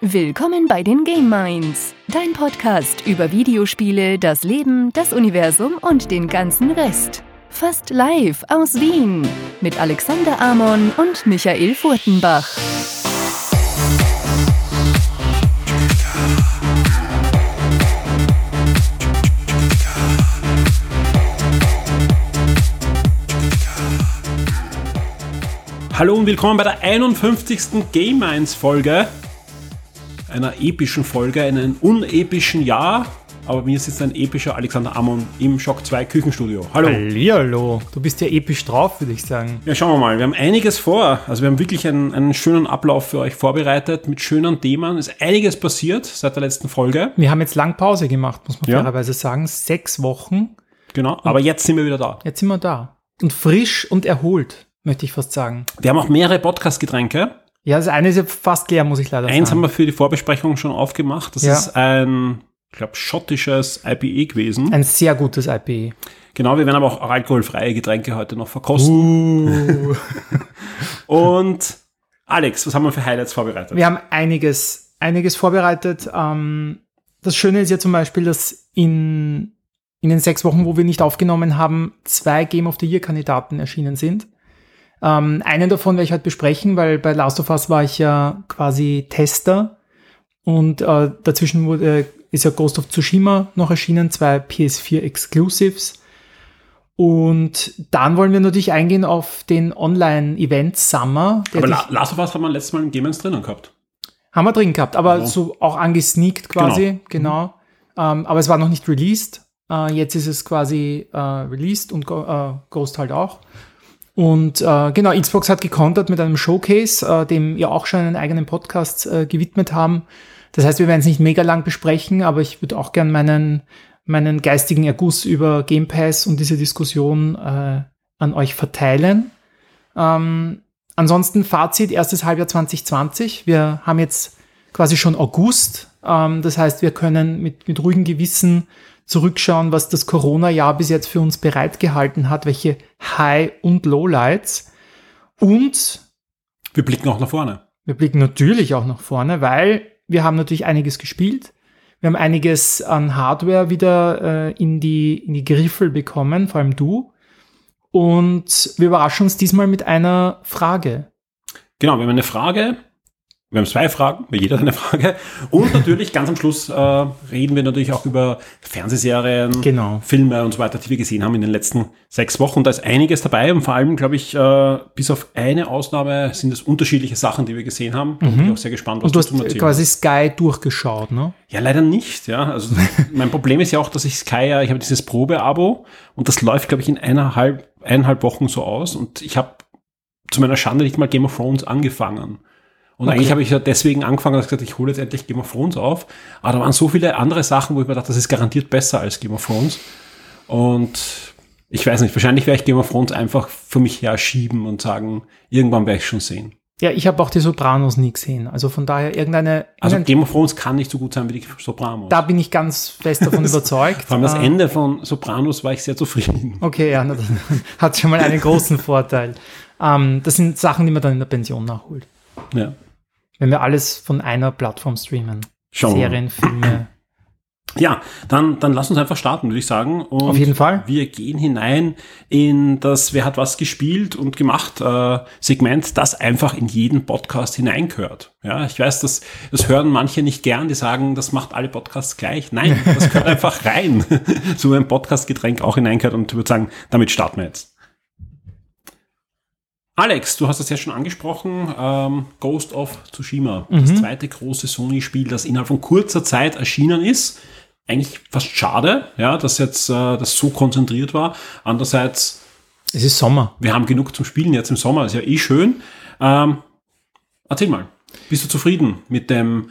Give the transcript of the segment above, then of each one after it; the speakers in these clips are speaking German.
Willkommen bei den Game Minds, dein Podcast über Videospiele, das Leben, das Universum und den ganzen Rest. Fast live aus Wien mit Alexander Amon und Michael Furtenbach. Hallo und willkommen bei der 51. Game Minds Folge. Einer epischen Folge, in einem unepischen Jahr. Aber mir sitzt ein epischer Alexander Amon im Shock 2 Küchenstudio. Hallo. Hallihallo. Du bist ja episch drauf, würde ich sagen. Ja, schauen wir mal. Wir haben einiges vor. Also wir haben wirklich einen, einen schönen Ablauf für euch vorbereitet mit schönen Themen. Es ist einiges passiert seit der letzten Folge. Wir haben jetzt lang Pause gemacht, muss man Ja. fairerweise sagen. Sechs Wochen. Genau. Aber jetzt sind wir wieder da. Jetzt sind wir da. Und frisch und erholt, möchte ich fast sagen. Wir haben auch mehrere Podcast-Getränke. Ja, das eine ist ja fast leer, muss ich leider Eins haben sagen. wir für die Vorbesprechung schon aufgemacht. Das Ja. ist ein, ich glaube, schottisches IPA gewesen. Ein sehr gutes IPA. Genau, wir werden aber auch alkoholfreie Getränke heute noch verkosten. Uh. Und Alex, was haben wir für Highlights vorbereitet? Wir haben einiges, einiges vorbereitet. Ähm, das Schöne ist ja zum Beispiel, dass in, in den sechs Wochen, wo wir nicht aufgenommen haben, zwei Game of the Year-Kandidaten erschienen sind. Ähm, einen davon werde ich heute besprechen, weil bei Last of Us war ich ja quasi Tester und äh, dazwischen wurde, ist ja Ghost of Tsushima noch erschienen, zwei PS4 Exclusives. Und dann wollen wir natürlich eingehen auf den Online-Event Summer. aber La Last of Us haben wir letztes Mal im Game drinnen gehabt. haben wir drin gehabt, aber Ja. so auch angesneakt quasi, genau. Ähm, aber es war noch nicht released. Äh, jetzt ist es quasi äh, released und Go äh, Ghost halt auch. Und äh, genau, Xbox hat gekontert mit einem Showcase, äh, dem wir auch schon einen eigenen Podcast äh, gewidmet haben. Das heißt, wir werden es nicht mega lang besprechen, aber ich würde auch gern meinen, meinen geistigen Erguss über Game Pass und diese Diskussion äh, an euch verteilen. Ähm, ansonsten Fazit, erstes Halbjahr 2020. Wir haben jetzt quasi schon August. Ähm, das heißt, wir können mit, mit ruhigem Gewissen zurückschauen, was das Corona-Jahr bis jetzt für uns bereitgehalten hat, welche High- und Lowlights. Und Wir blicken auch nach vorne. wir blicken natürlich auch nach vorne, weil wir haben natürlich einiges gespielt. Wir haben einiges an Hardware wieder äh, in, die, in die Griffel bekommen, vor allem du. Und wir überraschen uns diesmal mit einer Frage. Genau, wir haben eine Frage. Wir haben zwei Fragen, bei jeder eine Frage. Und natürlich ganz am Schluss äh, reden wir natürlich auch über Fernsehserien, Genau. Filme und so weiter, die wir gesehen haben in den letzten sechs Wochen. Da ist einiges dabei und vor allem, glaube ich, äh, bis auf eine Ausnahme sind es unterschiedliche Sachen, die wir gesehen haben. Da bin ich auch sehr gespannt, was Mhm. Und du hast Erzählen quasi Sky durchgeschaut, ne? Ja, leider nicht, ja. Also mein Problem ist ja auch, dass ich Sky ja, ich habe dieses Probe-Abo und das läuft, glaube ich, in eineinhalb, eineinhalb Wochen so aus und ich habe zu meiner Schande nicht mal Game of Thrones angefangen. Und Okay. eigentlich habe ich ja deswegen angefangen, dass ich gesagt, ich hole jetzt endlich Game of Thrones auf. Aber da waren so viele andere Sachen, wo ich mir dachte, das ist garantiert besser als Game of Thrones. Und ich weiß nicht, wahrscheinlich werde ich Game of Thrones einfach für mich her schieben und sagen, irgendwann werde ich schon sehen. Ja, ich habe auch die Sopranos nie gesehen. Also von daher irgendeine. Also Game of Thrones kann nicht so gut sein wie die Sopranos. da bin ich ganz fest davon überzeugt. Vor allem das Äh, Ende von Sopranos war ich sehr zufrieden. Okay, ja, dann hat schon mal einen großen Vorteil. Ähm, das sind Sachen, die man dann in der Pension nachholt. Ja. Wenn wir alles von einer Plattform streamen. Schauen. Serien, Filme. Ja, dann, dann lass uns einfach starten, würde ich sagen. Und Auf jeden Fall. Wir gehen hinein in das Wer hat was gespielt und gemacht äh, Segment, das einfach in jeden Podcast hineingehört. Ja, ich weiß, das, das hören manche nicht gern, die sagen, das macht alle Podcasts gleich. Nein, das gehört einfach rein. so ein Podcast-Getränk auch hineingehört und ich würde sagen, damit starten wir jetzt. Alex, du hast das ja schon angesprochen, ähm, Ghost of Tsushima, das zweite große Sony-Spiel, das innerhalb von kurzer Zeit erschienen ist. Eigentlich fast schade, ja, dass jetzt äh, das so konzentriert war. Andererseits, Es ist Sommer. wir haben genug zum Spielen jetzt im Sommer, ist ja eh schön. Ähm, erzähl mal, bist du zufrieden mit dem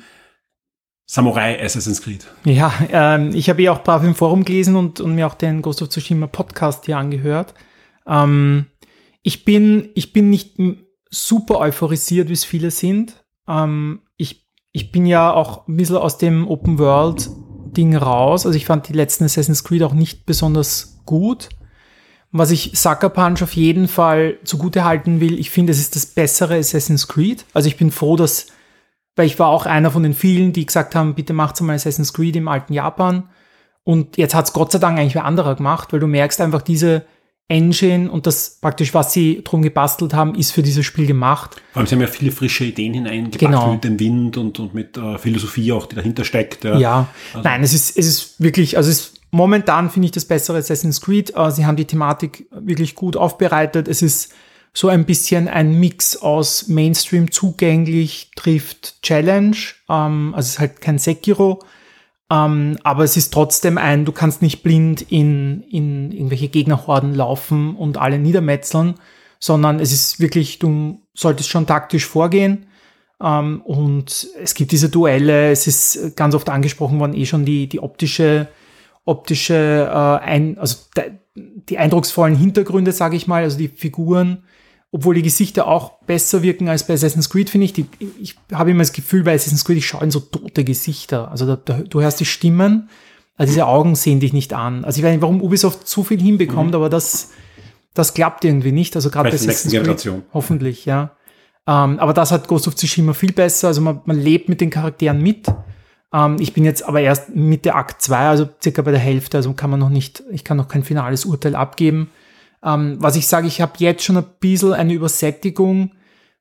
Samurai Assassin's Creed? Ja, ähm, ich habe ja auch brav im Forum gelesen und, und mir auch den Ghost of Tsushima Podcast hier angehört. Ähm, ich, bin, ich bin nicht super euphorisiert, wie es viele sind. Ähm, ich, ich bin ja auch ein bisschen aus dem Open World Ding raus. Also ich fand die letzten Assassin's Creed auch nicht besonders gut. Was ich Sucker Punch auf jeden Fall zugute halten will, ich finde, es ist das bessere Assassin's Creed. Also ich bin froh, dass weil ich war auch einer von den vielen, die gesagt haben, bitte macht's mal Assassin's Creed im alten Japan. Und jetzt hat's Gott sei Dank eigentlich wer anderer gemacht, weil du merkst einfach diese Engine und das praktisch, was sie drum gebastelt haben, ist für dieses Spiel gemacht. Vor allem, sie haben ja viele frische Ideen hineingepackt Genau. mit dem Wind und, und mit äh, Philosophie auch, die dahinter steckt. Ja. Ja, Also- nein, es ist, es ist wirklich, also es ist momentan finde ich das bessere Assassin's Creed. Äh, sie haben die Thematik wirklich gut aufbereitet. Es ist so ein bisschen ein Mix aus Mainstream zugänglich trifft Challenge. Ähm, also es ist halt kein Sekiro. Ähm, aber es ist trotzdem ein, du kannst nicht blind in, in irgendwelche Gegnerhorden laufen und alle niedermetzeln, sondern es ist wirklich, du solltest schon taktisch vorgehen. Ähm, und es gibt diese Duelle, es ist ganz oft angesprochen worden, eh schon die, die optische, optische, äh, ein, also die eindrucksvollen Hintergründe, sage ich mal, also die Figuren, obwohl die Gesichter auch besser wirken als bei Assassin's Creed, finde ich. Die, ich habe immer das Gefühl, bei Assassin's Creed, ich schaue in so tote Gesichter. Also da, da, du hörst die Stimmen, also diese Augen sehen dich nicht an. Also ich weiß nicht, warum Ubisoft so viel hinbekommt, aber das, das klappt irgendwie nicht. Also gerade bei Assassin's Creed. Generation. Hoffentlich, ja. Ähm, aber das hat Ghost of Tsushima viel besser. Also man, man lebt mit den Charakteren mit. Ähm, ich bin jetzt aber erst Mitte Akt 2, also circa bei der Hälfte, also kann man noch nicht, ich kann noch kein finales Urteil abgeben. Ähm, was ich sage, ich habe jetzt schon ein bisschen eine Übersättigung,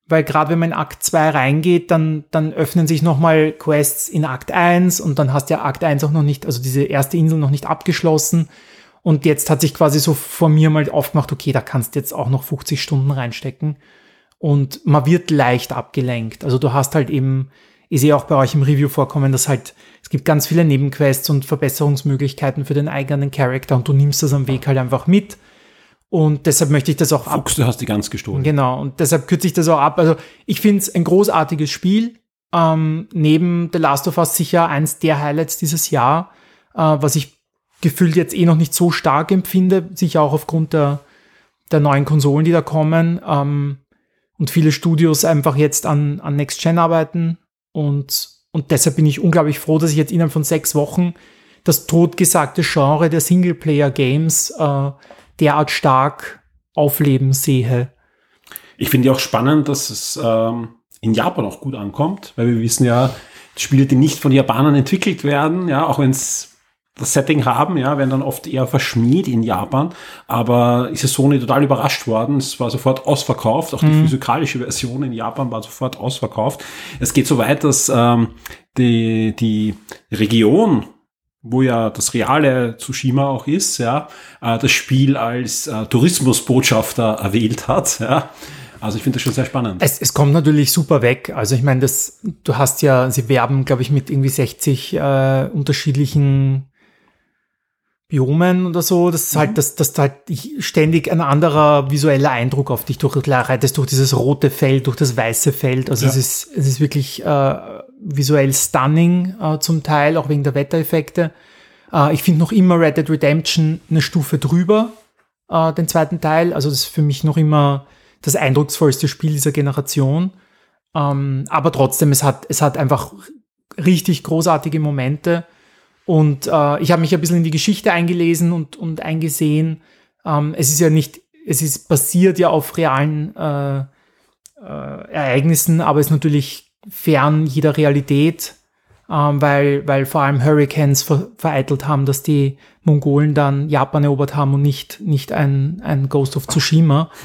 weil gerade wenn man in Akt 2 reingeht, dann, dann öffnen sich nochmal Quests in Akt 1 und dann hast ja Akt 1 auch noch nicht, also diese erste Insel noch nicht abgeschlossen. Und jetzt hat sich quasi so vor mir mal aufgemacht, okay, da kannst du jetzt auch noch 50 Stunden reinstecken. Und man wird leicht abgelenkt. Also du hast halt eben, ich sehe auch bei euch im Review vorkommen, dass halt, es gibt ganz viele Nebenquests und Verbesserungsmöglichkeiten für den eigenen Charakter und du nimmst das am Weg halt einfach mit. Und deshalb möchte ich das auch ab. Fuchs, du hast die ganz gestohlen. Genau, und deshalb kürze ich das auch ab. Also ich finde es ein großartiges Spiel. Ähm, neben The Last of Us sicher eins der Highlights dieses Jahr, äh, was ich gefühlt jetzt eh noch nicht so stark empfinde, sicher auch aufgrund der, der neuen Konsolen, die da kommen. Ähm, und viele Studios einfach jetzt an, an Next Gen arbeiten. Und, und deshalb bin ich unglaublich froh, dass ich jetzt innerhalb von sechs Wochen das totgesagte Genre der Singleplayer-Games äh, derart stark aufleben sehe. Ich finde ja auch spannend, dass es ähm, in Japan auch gut ankommt, weil wir wissen ja, Spiele, die nicht von Japanern entwickelt werden, ja, auch wenn es das Setting haben, ja, werden dann oft eher verschmäht in Japan. Aber ist es Sony total überrascht worden. Es war sofort ausverkauft. Auch die physikalische Version in Japan war sofort ausverkauft. Es geht so weit, dass ähm, die, die Region, wo ja das reale Tsushima auch ist, ja, äh, das Spiel als äh, Tourismusbotschafter erwählt hat, ja. Also ich finde das schon sehr spannend. Es, es kommt natürlich super weg. Also ich meine, das, du hast ja, sie werben, glaube ich, mit irgendwie 60 äh, unterschiedlichen Biomen oder so. Das ist halt, das, das halt ständig ein anderer visueller Eindruck auf dich durch, du reitest durch dieses rote Feld, durch das weiße Feld. Also Ja. es ist, es ist wirklich äh, visuell stunning äh, zum Teil, auch wegen der Wettereffekte. Äh, ich finde noch immer Red Dead Redemption eine Stufe drüber, äh, den zweiten Teil. Also das ist für mich noch immer das eindrucksvollste Spiel dieser Generation. Ähm, aber trotzdem, es hat, es hat einfach richtig großartige Momente. Und äh, ich habe mich ein bisschen in die Geschichte eingelesen und, und eingesehen. Ähm, es ist ja nicht, es ist basiert ja auf realen äh, äh, Ereignissen, aber ist natürlich fern jeder Realität, ähm, weil, weil vor allem Hurricanes ver vereitelt haben, dass die Mongolen dann Japan erobert haben und nicht, nicht ein, ein Ghost of Tsushima.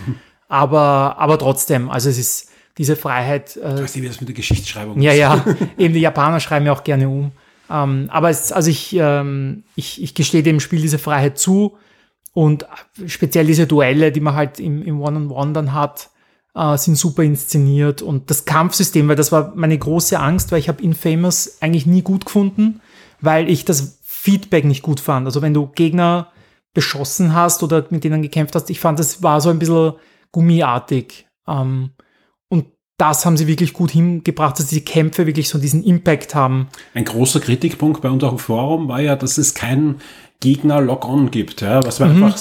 Aber, aber trotzdem, also es ist diese Freiheit. Äh, Ich weiß nicht, wie das mit der Geschichtsschreibung ja, ist. ja, eben die Japaner schreiben ja auch gerne um. Ähm, aber es, also ich, ähm, ich, ich gestehe dem Spiel diese Freiheit zu und speziell diese Duelle, die man halt im, im One-on-One dann hat, äh, sind super inszeniert und das Kampfsystem, weil das war meine große Angst, weil ich habe Infamous eigentlich nie gut gefunden, weil ich das Feedback nicht gut fand. Also wenn du Gegner beschossen hast oder mit denen gekämpft hast, ich fand, das war so ein bisschen gummiartig. Ähm, und das haben sie wirklich gut hingebracht, dass die Kämpfe wirklich so diesen Impact haben. Ein großer Kritikpunkt bei uns auch im Forum war ja, dass es keinen Gegner-Lock-on gibt. Ja, was wir einfach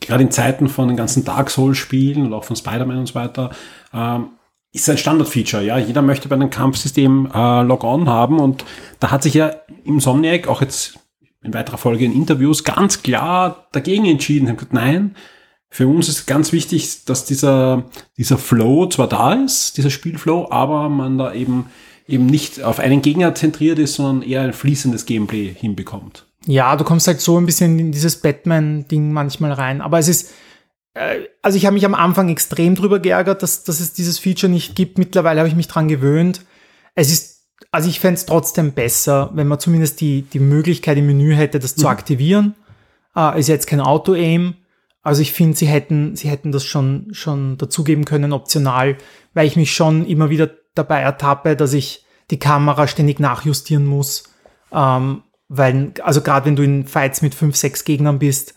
gerade in Zeiten von den ganzen Dark Souls-Spielen und auch von Spider-Man und so weiter, ähm, ist ein Standard-Feature. Ja, jeder möchte bei einem Kampfsystem äh, Log-on haben und da hat sich ja im Somniac auch jetzt in weiterer Folge in Interviews ganz klar dagegen entschieden. Gesagt, nein, für uns ist ganz wichtig, dass dieser, dieser Flow zwar da ist, dieser Spielflow, aber man da eben eben nicht auf einen Gegner zentriert ist, sondern eher ein fließendes Gameplay hinbekommt. Ja, du kommst halt so ein bisschen in dieses Batman-Ding manchmal rein. Aber es ist, äh, also ich habe mich am Anfang extrem drüber geärgert, dass, dass es dieses Feature nicht gibt. Mittlerweile habe ich mich dran gewöhnt. Es ist, also ich fände es trotzdem besser, wenn man zumindest die, die Möglichkeit im Menü hätte, das mhm. zu aktivieren. Äh, ist jetzt kein Auto-Aim. Also ich finde, sie hätten, sie hätten das schon, schon dazugeben können, optional, weil ich mich schon immer wieder dabei ertappe, dass ich die Kamera ständig nachjustieren muss. Ähm, weil, also gerade wenn du in Fights mit fünf, sechs Gegnern bist,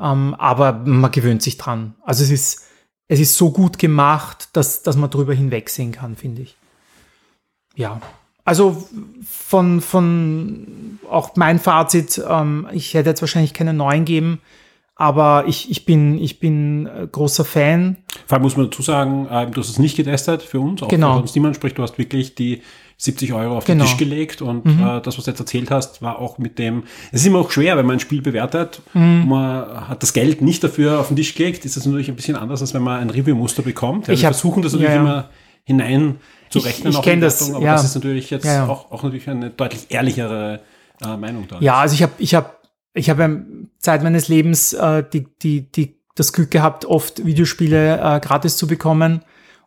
ähm, aber man gewöhnt sich dran. Also es ist, es ist so gut gemacht, dass, dass man drüber hinwegsehen kann, finde ich. Ja. Also von, von auch mein Fazit, ähm, ich hätte jetzt wahrscheinlich keine neuen geben, aber ich, ich bin, ich bin äh, großer Fan. Vor allem muss man dazu sagen, äh, du hast es nicht getestet für uns, auch genau. für uns niemand, sprich, du hast wirklich die 70 Euro auf genau. den Tisch gelegt und mhm. äh, das, was du jetzt erzählt hast, war auch mit dem, es ist immer auch schwer, wenn man ein Spiel bewertet, mhm. man hat das Geld nicht dafür auf den Tisch gelegt, ist das natürlich ein bisschen anders, als wenn man ein Review-Muster bekommt. Ja, ich wir versuchen das natürlich ja, immer hinein zu rechnen. Ich, ich kenne das, aber das ist natürlich jetzt Auch, auch natürlich eine deutlich ehrlichere äh, Meinung da. Ja, also ich habe ich hab, ich hab Zeit meines Lebens äh, die, die, die, das Glück gehabt, oft Videospiele äh, gratis zu bekommen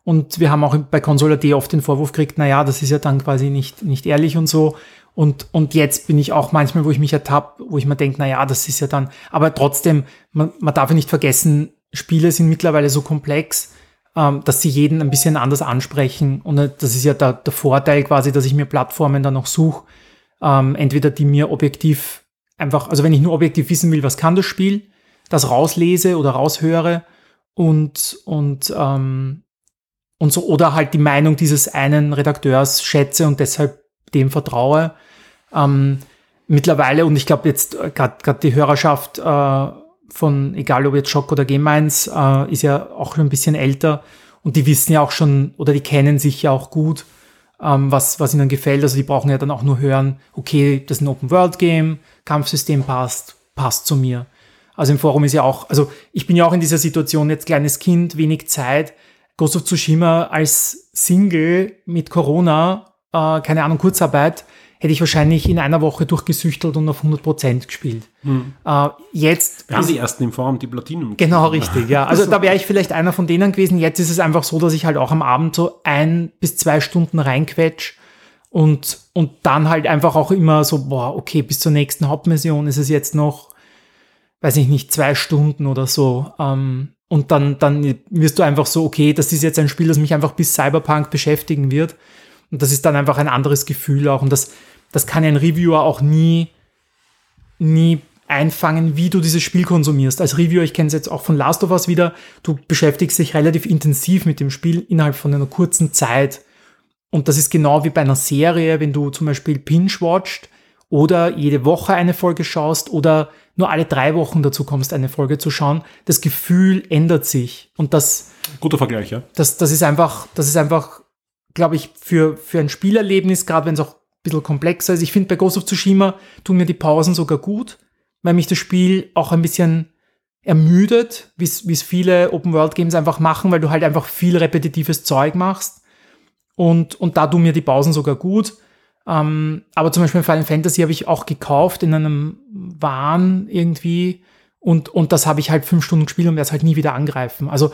und wir haben auch bei Console.at oft den Vorwurf gekriegt, naja, das ist ja dann quasi nicht, nicht ehrlich und so. Und, und jetzt bin ich auch manchmal, wo ich mich ertappe, wo ich mir denke, naja, das ist ja dann, aber trotzdem, man, man darf ja nicht vergessen, Spiele sind mittlerweile so komplex, ähm, dass sie jeden ein bisschen anders ansprechen. Und äh, das ist ja der, der Vorteil quasi, dass ich mir Plattformen dann noch suche, ähm, entweder die mir objektiv einfach, also wenn ich nur objektiv wissen will, was kann das Spiel, das rauslese oder raushöre und, und ähm, und so, oder halt die Meinung dieses einen Redakteurs schätze und deshalb dem vertraue. Ähm, mittlerweile, und ich glaube jetzt äh, gerade die Hörerschaft äh, von, egal ob jetzt Schock oder 1, äh, ist ja auch schon ein bisschen älter und die wissen ja auch schon oder die kennen sich ja auch gut, ähm, was, was ihnen gefällt. Also die brauchen ja dann auch nur hören, okay, das ist ein Open-World-Game, Kampfsystem passt, passt zu mir. Also im Forum ist ja auch, also ich bin ja auch in dieser Situation jetzt kleines Kind, wenig Zeit. Ghost of Tsushima als Single mit Corona, äh, keine Ahnung, Kurzarbeit, hätte ich wahrscheinlich in einer Woche durchgesüchtelt und auf 100 Prozent gespielt. Hm. Äh, jetzt. Wir haben die ersten in Form, die Platinum. Genau, richtig, ja. Also da wäre ich vielleicht einer von denen gewesen. Jetzt ist es einfach so, dass ich halt auch am Abend so ein bis zwei Stunden reinquetsch und, und dann halt einfach auch immer so, boah, okay, bis zur nächsten Hauptmission ist es jetzt noch, weiß ich nicht, zwei Stunden oder so. Ähm, und dann, dann wirst du einfach so, okay, das ist jetzt ein Spiel, das mich einfach bis Cyberpunk beschäftigen wird. Und das ist dann einfach ein anderes Gefühl auch. Und das, das kann ein Reviewer auch nie, nie einfangen, wie du dieses Spiel konsumierst. Als Reviewer, ich kenne es jetzt auch von Last of Us wieder, du beschäftigst dich relativ intensiv mit dem Spiel innerhalb von einer kurzen Zeit. Und das ist genau wie bei einer Serie, wenn du zum Beispiel Pinch-watcht oder jede Woche eine Folge schaust oder nur alle drei Wochen dazu kommst, eine Folge zu schauen, das Gefühl ändert sich. Und das. Guter Vergleich, ja. Das, das ist einfach, das ist einfach, glaube ich, für, für ein Spielerlebnis, gerade wenn es auch ein bisschen komplexer ist. Ich finde, bei Ghost of Tsushima tun mir die Pausen sogar gut, weil mich das Spiel auch ein bisschen ermüdet, wie es viele Open-World-Games einfach machen, weil du halt einfach viel repetitives Zeug machst. Und, und da tun mir die Pausen sogar gut. Ähm, aber zum Beispiel Final Fantasy habe ich auch gekauft in einem Wahn irgendwie und, und das habe ich halt fünf Stunden gespielt und werde es halt nie wieder angreifen. Also,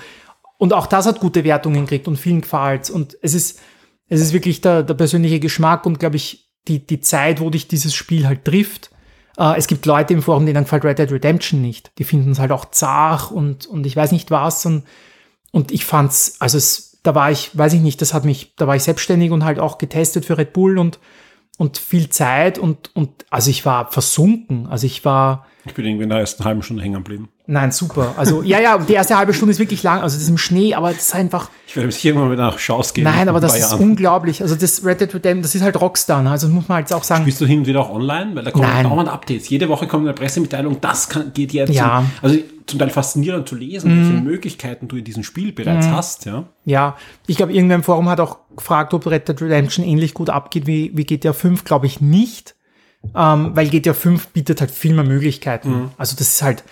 und auch das hat gute Wertungen gekriegt und vielen gefällt Und es ist, es ist wirklich der, der persönliche Geschmack und glaube ich, die, die Zeit, wo dich dieses Spiel halt trifft. Äh, es gibt Leute im Forum, denen gefällt Red Dead Redemption nicht. Die finden es halt auch zart und, und ich weiß nicht was. Und, und ich fand's, also es, da war ich, weiß ich nicht, das hat mich, da war ich selbstständig und halt auch getestet für Red Bull und und viel Zeit und, und also ich war versunken. Also ich war. Ich bin irgendwie in der ersten halben Stunde hängen geblieben. Nein, super. Also ja, ja, die erste halbe Stunde ist wirklich lang. Also das ist im Schnee, aber das ist einfach. Ich werde mich irgendwann wieder nach Chance gehen. Nein, aber das ist Jahren. unglaublich. Also das Red Dead Redemption, das ist halt Rockstar. Ne? Also muss man halt auch sagen. Spielst du hin und wieder auch online? Weil da kommen dauernd Updates. Jede Woche kommt eine Pressemitteilung, das kann, geht jetzt. Ja. Zum, also zum Teil faszinierend zu lesen, mhm. welche Möglichkeiten du in diesem Spiel bereits mhm. hast. Ja, ja. ich glaube, irgendein Forum hat auch gefragt, ob Red Dead Redemption ähnlich gut abgeht wie, wie GTA 5. Glaube ich nicht. Ähm, weil GTA 5 bietet halt viel mehr Möglichkeiten. Mhm. Also das ist halt,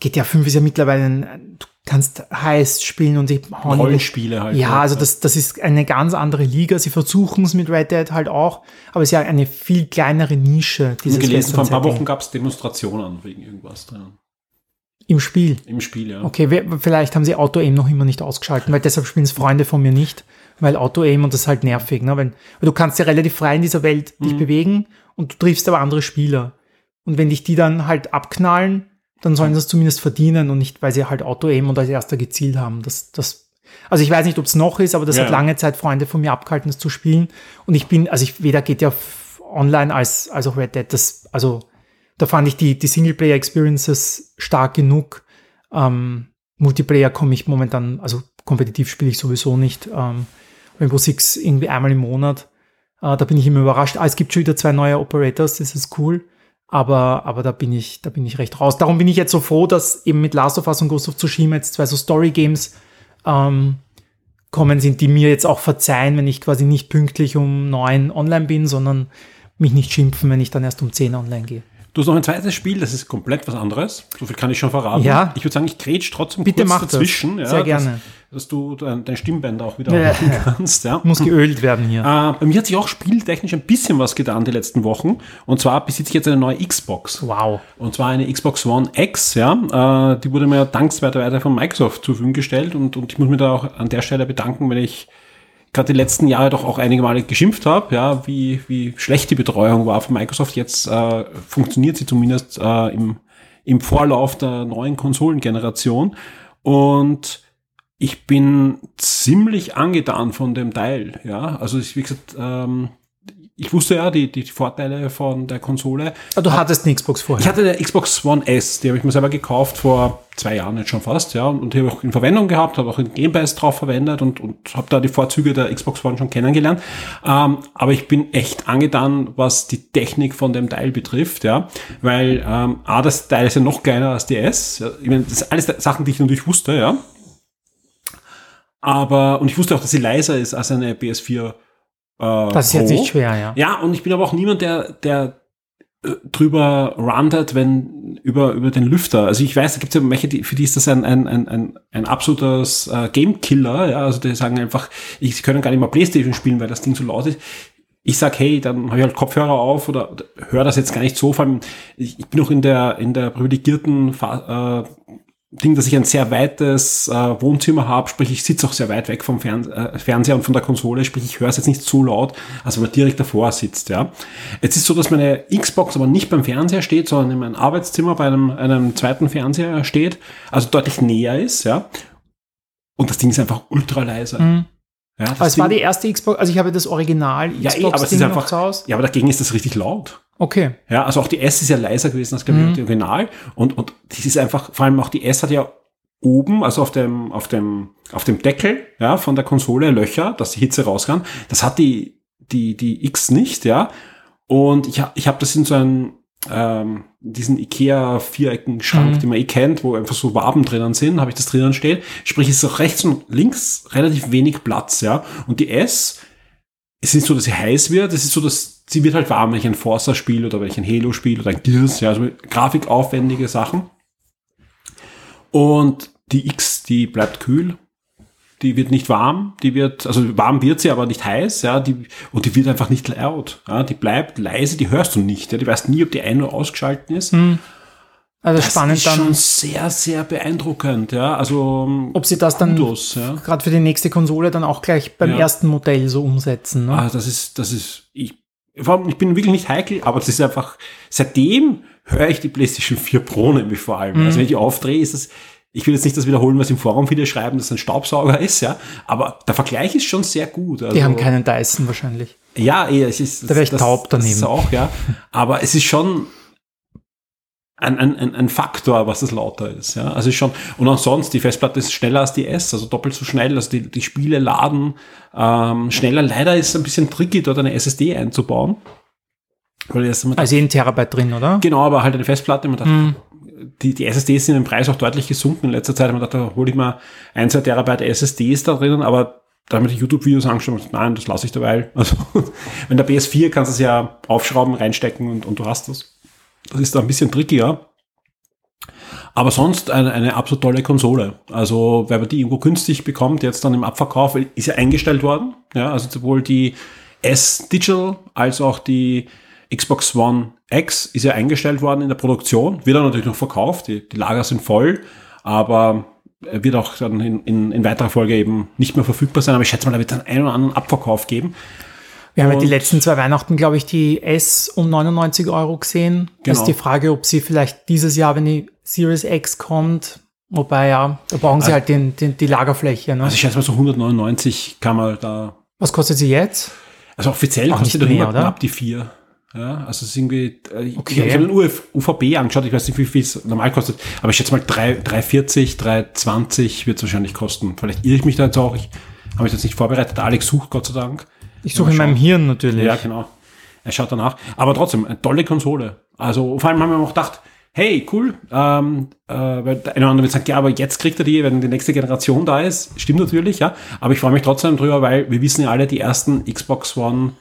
GTA 5 ist ja mittlerweile ein, kannst heiß spielen und die Rollenspiele halt. Ja, also das, das ist eine ganz andere Liga. Sie versuchen es mit Red Dead halt auch, aber es ist ja eine viel kleinere Nische. Dieses gelesen, vor ein paar Wochen gab es Demonstrationen wegen irgendwas drin. Im Spiel? Im Spiel, ja. Okay, vielleicht haben sie Auto-Aim noch immer nicht ausgeschalten, weil deshalb spielen es Freunde von mir nicht, weil Auto-Aim und das ist halt nervig, ne? Weil, weil du kannst ja relativ frei in dieser Welt dich mhm. bewegen und du triffst aber andere Spieler. Und wenn dich die dann halt abknallen, dann sollen sie es zumindest verdienen und nicht, weil sie halt Auto-Aim und als erster gezielt haben. Das, das, also ich weiß nicht, ob es noch ist, aber das ja. hat lange Zeit Freunde von mir abgehalten, das zu spielen. Und ich bin, also ich, weder geht ja online als, als auch Red Dead. Das, also da fand ich die, die Singleplayer-Experiences stark genug. Ähm, Multiplayer komme ich momentan, also kompetitiv spiele ich sowieso nicht. Ähm, Rainbow Six irgendwie einmal im Monat. Äh, da bin ich immer überrascht. Ah, es gibt schon wieder zwei neue Operators, das ist cool. Aber, aber da bin ich, da bin ich recht raus. Darum bin ich jetzt so froh, dass eben mit Last of Us und Ghost of Tsushima jetzt zwei so Story Games ähm, kommen sind, die mir jetzt auch verzeihen, wenn ich quasi nicht pünktlich um neun online bin, sondern mich nicht schimpfen, wenn ich dann erst um zehn online gehe. Du hast noch ein zweites Spiel, das ist komplett was anderes. So viel kann ich schon verraten. Ja. Ich würde sagen, ich grätsch trotzdem Bitte kurz mach dazwischen. Das. Sehr ja, gerne. Dass, dass du dein, dein Stimmbänder auch wieder ja. kannst. Ja. Muss geölt werden hier. Äh, bei mir hat sich auch spieltechnisch ein bisschen was getan die letzten Wochen. Und zwar besitze ich jetzt eine neue Xbox. Wow. Und zwar eine Xbox One X. Ja. Äh, die wurde mir dankenswerterweise von Microsoft zur Verfügung gestellt. Und, und ich muss mich da auch an der Stelle bedanken, wenn ich gerade die letzten Jahre doch auch einige Male geschimpft habe, ja, wie, wie schlecht die Betreuung war von Microsoft. Jetzt äh, funktioniert sie zumindest äh, im, im Vorlauf der neuen Konsolengeneration. Und ich bin ziemlich angetan von dem Teil. Ja, also ich, wie gesagt, ähm, ich wusste ja die, die Vorteile von der Konsole. Aber du hattest eine Xbox vorher? Ich hatte eine Xbox One S, die habe ich mir selber gekauft vor zwei Jahren jetzt schon fast, ja, und die habe ich auch in Verwendung gehabt, habe auch in Game Pass drauf verwendet und, und habe da die Vorzüge der Xbox One schon kennengelernt. Ähm, aber ich bin echt angetan, was die Technik von dem Teil betrifft, ja, weil ähm, A, das Teil ist ja noch kleiner als die S. Ja, ich meine, das sind alles Sachen, die ich natürlich wusste, ja. Aber, und ich wusste auch, dass sie leiser ist als eine PS4 äh, das ist jetzt nicht schwer, ja. Ja, und ich bin aber auch niemand, der, der äh, drüber rantet, wenn über, über den Lüfter. Also ich weiß, da gibt es ja welche, die, für die ist das ein, ein, ein, ein, ein absolutes äh, Game-Killer. Ja? Also die sagen einfach, ich, sie können gar nicht mal Playstation spielen, weil das Ding so laut ist. Ich sag, hey, dann habe ich halt Kopfhörer auf oder, höre das jetzt gar nicht so. Vor allem, ich, ich bin noch in der, in der privilegierten äh, Ding, dass ich ein sehr weites äh, Wohnzimmer habe, sprich ich sitze auch sehr weit weg vom Fern äh, Fernseher und von der Konsole, sprich ich höre es jetzt nicht so laut, als wenn man direkt davor sitzt. Ja. Jetzt ist so, dass meine Xbox aber nicht beim Fernseher steht, sondern in meinem Arbeitszimmer bei einem, einem zweiten Fernseher steht, also deutlich näher ist. ja. Und das Ding ist einfach ultra leise. Mhm. Ja, aber es Ding, war die erste Xbox, also ich habe das Original Xbox ja, eh, aber es ist einfach, Ja, aber dagegen ist das richtig laut. Okay. Ja, also auch die S ist ja leiser gewesen als glaube ich mhm. die Original. Und, und das ist einfach, vor allem auch die S hat ja oben, also auf dem, auf dem, auf dem Deckel, ja, von der Konsole Löcher, dass die Hitze raus kann. Das hat die, die, die X nicht, ja. Und ich, ich habe das in so einem, ähm, diesen Ikea vierecken Schrank, mhm. den man eh kennt, wo einfach so Waben drinnen sind, habe ich das drinnen stehen. Sprich, es ist auch rechts und links relativ wenig Platz, ja. Und die S, es ist nicht so, dass sie heiß wird, es ist so, dass sie wird halt warm, wenn ich ein Forza spiele oder wenn ich ein Halo spiele oder ein Gears, ja, also grafikaufwendige Sachen. Und die X, die bleibt kühl. Die wird nicht warm, die wird, also warm wird sie, aber nicht heiß, ja, die, und die wird einfach nicht laut, ja, die bleibt leise, die hörst du nicht, ja, die weißt nie, ob die ein- oder ausgeschalten ist. Hm. Also das spannend ist dann. schon sehr, sehr beeindruckend, ja. Also ob sie das dann ja. gerade für die nächste Konsole dann auch gleich beim ja. ersten Modell so umsetzen. Ne? Ah, das ist, das ist, ich ich bin wirklich nicht heikel, aber das ist einfach, seitdem höre ich die PlayStation 4 Pro nämlich vor allem. Mhm. Also wenn ich aufdrehe, ist das, ich will jetzt nicht das wiederholen, was im Forum viele schreiben, dass es ein Staubsauger ist, ja, aber der Vergleich ist schon sehr gut. Also, die haben keinen Dyson wahrscheinlich. Ja, eher, es ist, da wäre ich das, taub daneben. Das ist auch, ja, aber es ist schon, ein, ein, ein Faktor, was das lauter ist. Ja? Also schon, und ansonsten, die Festplatte ist schneller als die S, also doppelt so schnell, also die, die Spiele laden ähm, schneller. Leider ist es ein bisschen tricky, dort eine SSD einzubauen. Weil also ein Terabyte drin, oder? Genau, aber halt eine Festplatte. Man dachte, mm. Die, die SSDs sind im Preis auch deutlich gesunken in letzter Zeit. Man dachte, da hole ich mal ein, zwei Terabyte SSDs da drinnen, aber da haben wir YouTube-Videos angeschaut nein, das lasse ich dabei. Also, wenn der PS4 kannst du es ja aufschrauben, reinstecken und, und du hast das. Das ist da ein bisschen trickier. Aber sonst eine, eine absolut tolle Konsole. Also, wenn man die irgendwo günstig bekommt, jetzt dann im Abverkauf, ist ja eingestellt worden. Ja, also sowohl die S Digital als auch die Xbox One X ist ja eingestellt worden in der Produktion, wird dann natürlich noch verkauft, die, die Lager sind voll, aber wird auch dann in, in, in weiterer Folge eben nicht mehr verfügbar sein. Aber ich schätze mal, da wird dann einen oder anderen Abverkauf geben. Wir haben ja die letzten zwei Weihnachten, glaube ich, die S um 99 Euro gesehen. Genau. Das ist die Frage, ob sie vielleicht dieses Jahr, wenn die Series X kommt, wobei ja, da brauchen sie also, halt den, den, die Lagerfläche. Ne? Also ich schätze mal so 199 kann man da. Was kostet sie jetzt? Also offiziell Auch kostet der oder? ab die 4. Ja, also es ist irgendwie, äh, okay. ich habe den Uf, UVB angeschaut, ich weiß nicht, wie viel es normal kostet, aber ich schätze mal 3, 3,40, 3,20 wird es wahrscheinlich kosten. Vielleicht irre ich mich da jetzt auch, ich habe mich jetzt nicht vorbereitet, Alex sucht Gott sei Dank. Ich suche in meinem Hirn natürlich. Ja, genau. Er schaut danach. Aber trotzdem, eine tolle Konsole. Also vor allem haben wir auch gedacht, hey, cool, ähm, äh, weil der eine oder andere wird sagen, ja, aber jetzt kriegt er die, wenn die nächste Generation da ist. Stimmt natürlich, ja. Aber ich freue mich trotzdem drüber, weil wir wissen ja alle, die ersten Xbox One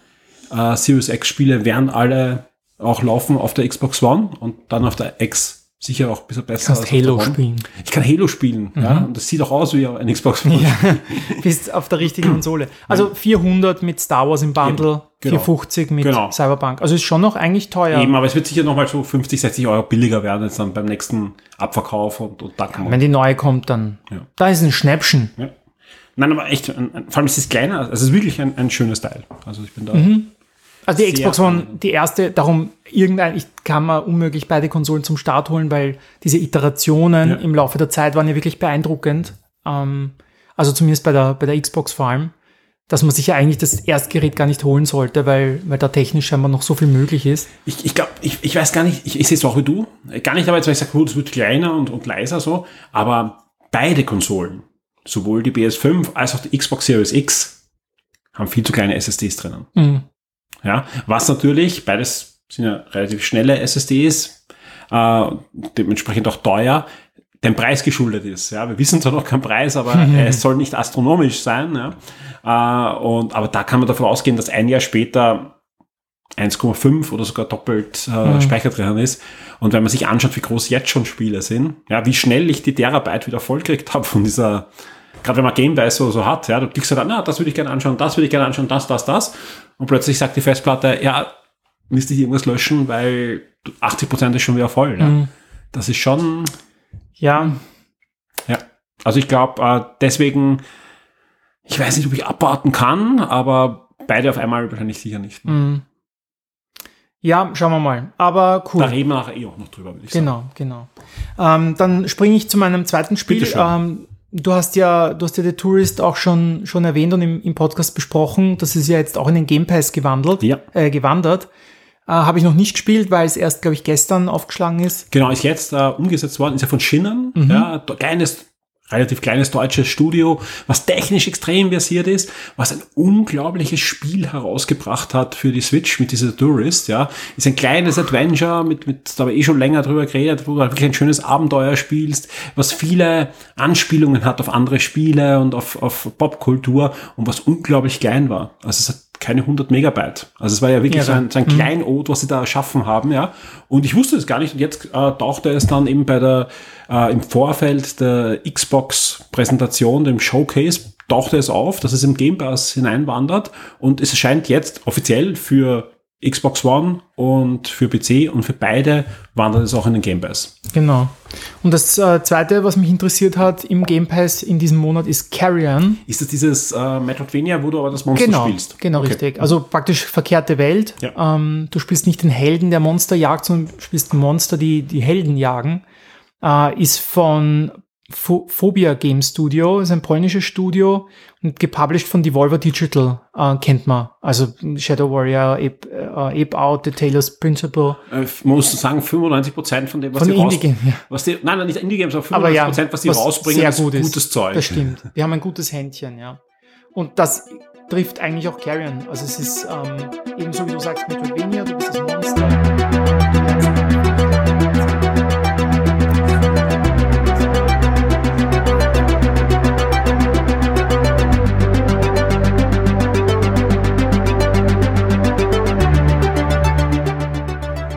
äh, Series X Spiele werden alle auch laufen auf der Xbox One und dann auf der X sicher auch ein bisschen besser. Du kannst Halo spielen. Ich kann Halo spielen, mhm. ja. Und das sieht auch aus wie ein Xbox One. Ja, bist auf der richtigen Konsole. Also 400 mit Star Wars im Bundle, genau. 450 mit genau. Cyberpunk. Also ist schon noch eigentlich teuer. Eben, aber es wird sicher nochmal so 50, 60 Euro billiger werden jetzt dann beim nächsten Abverkauf und, und da kann man. Wenn die neue kommt, dann, ja. da ist ein Schnäppchen. Ja. Nein, aber echt, vor allem ist es kleiner, also es ist wirklich ein, ein schönes Teil. Also ich bin da. Mhm. Also die Xbox One, die erste, darum irgendein, ich kann mir unmöglich beide Konsolen zum Start holen, weil diese Iterationen ja. im Laufe der Zeit waren ja wirklich beeindruckend. Ähm, also zumindest bei der, bei der Xbox vor allem, dass man sich ja eigentlich das Erstgerät gar nicht holen sollte, weil, weil da technisch scheinbar noch so viel möglich ist. Ich, ich glaube, ich, ich weiß gar nicht, ich, ich sehe es auch wie du. Gar nicht aber jetzt, weil ich sage, gut, es wird kleiner und, und leiser so, aber beide Konsolen, sowohl die PS5 als auch die Xbox Series X, haben viel zu kleine SSDs drinnen. Mhm. Ja, was natürlich, beides sind ja relativ schnelle SSDs, äh, dementsprechend auch teuer, dem Preis geschuldet ist. Ja, wir wissen zwar noch keinen Preis, aber es soll nicht astronomisch sein. Ja. Äh, und, aber da kann man davon ausgehen, dass ein Jahr später 1,5 oder sogar doppelt äh, mhm. Speicher drin ist. Und wenn man sich anschaut, wie groß jetzt schon Spiele sind, ja, wie schnell ich die Terabyte wieder vollkriegt habe von dieser, gerade wenn man Gamebase so, so hat, ja, du klickst halt an, na, das würde ich gerne anschauen, das würde ich gerne anschauen, das, das, das. Und plötzlich sagt die Festplatte, ja, müsste ich irgendwas löschen, weil 80 Prozent ist schon wieder voll. Ja. Mhm. Das ist schon. Ja. Ja. Also ich glaube, äh, deswegen, ich weiß nicht, ob ich abwarten kann, aber beide auf einmal wahrscheinlich sicher nicht. Mhm. Ja, schauen wir mal. Aber cool. Da reden wir nachher eh auch noch drüber, würde ich genau, sagen. Genau, genau. Ähm, dann springe ich zu meinem zweiten Spiel. Ähm, Du hast ja, du hast ja The Tourist auch schon, schon erwähnt und im, im Podcast besprochen. Das ist ja jetzt auch in den Game Pass gewandelt, ja. äh, gewandert. Äh, Habe ich noch nicht gespielt, weil es erst, glaube ich, gestern aufgeschlagen ist. Genau, ist jetzt äh, umgesetzt worden. Ist ja von Schinnen. Mhm. Ja, kleines relativ kleines deutsches Studio, was technisch extrem versiert ist, was ein unglaubliches Spiel herausgebracht hat für die Switch mit dieser Tourist, ja. Ist ein kleines Adventure mit, mit, da habe ich eh schon länger drüber geredet, wo du wirklich ein schönes Abenteuer spielst, was viele Anspielungen hat auf andere Spiele und auf, auf Popkultur und was unglaublich klein war. Also es hat keine 100 Megabyte. Also es war ja wirklich ja, so ein, so ein mhm. Kleinod, was sie da erschaffen haben, ja. Und ich wusste es gar nicht. Und jetzt äh, tauchte es dann eben bei der, äh, im Vorfeld der Xbox-Präsentation, dem Showcase, tauchte es auf, dass es im Game Pass hineinwandert. Und es scheint jetzt offiziell für Xbox One und für PC und für beide wandert es auch in den Game Pass. Genau. Und das äh, zweite, was mich interessiert hat im Game Pass in diesem Monat, ist Carrion. Ist das dieses äh, Metroidvania, wo du aber das Monster genau, spielst? Genau, okay. richtig. Also praktisch verkehrte Welt. Ja. Ähm, du spielst nicht den Helden, der Monster jagt, sondern spielst Monster, die die Helden jagen. Äh, ist von Phobia Game Studio, ist ein polnisches Studio und gepublished von Devolver Digital, äh, kennt man. Also Shadow Warrior, Ape, äh, Ape Out, The Taylor's Principle. Äh, man muss sagen, 95% von dem, was von die Game, ja. was die, nein, nein, nicht Indie Games, aber 95%, aber ja, was die was rausbringen, sehr gut ist gutes Zeug. Das stimmt. Die haben ein gutes Händchen, ja. Und das trifft eigentlich auch Carrion. Also es ist ähm, ebenso wie du sagst, Metroidvania, du bist das Monster.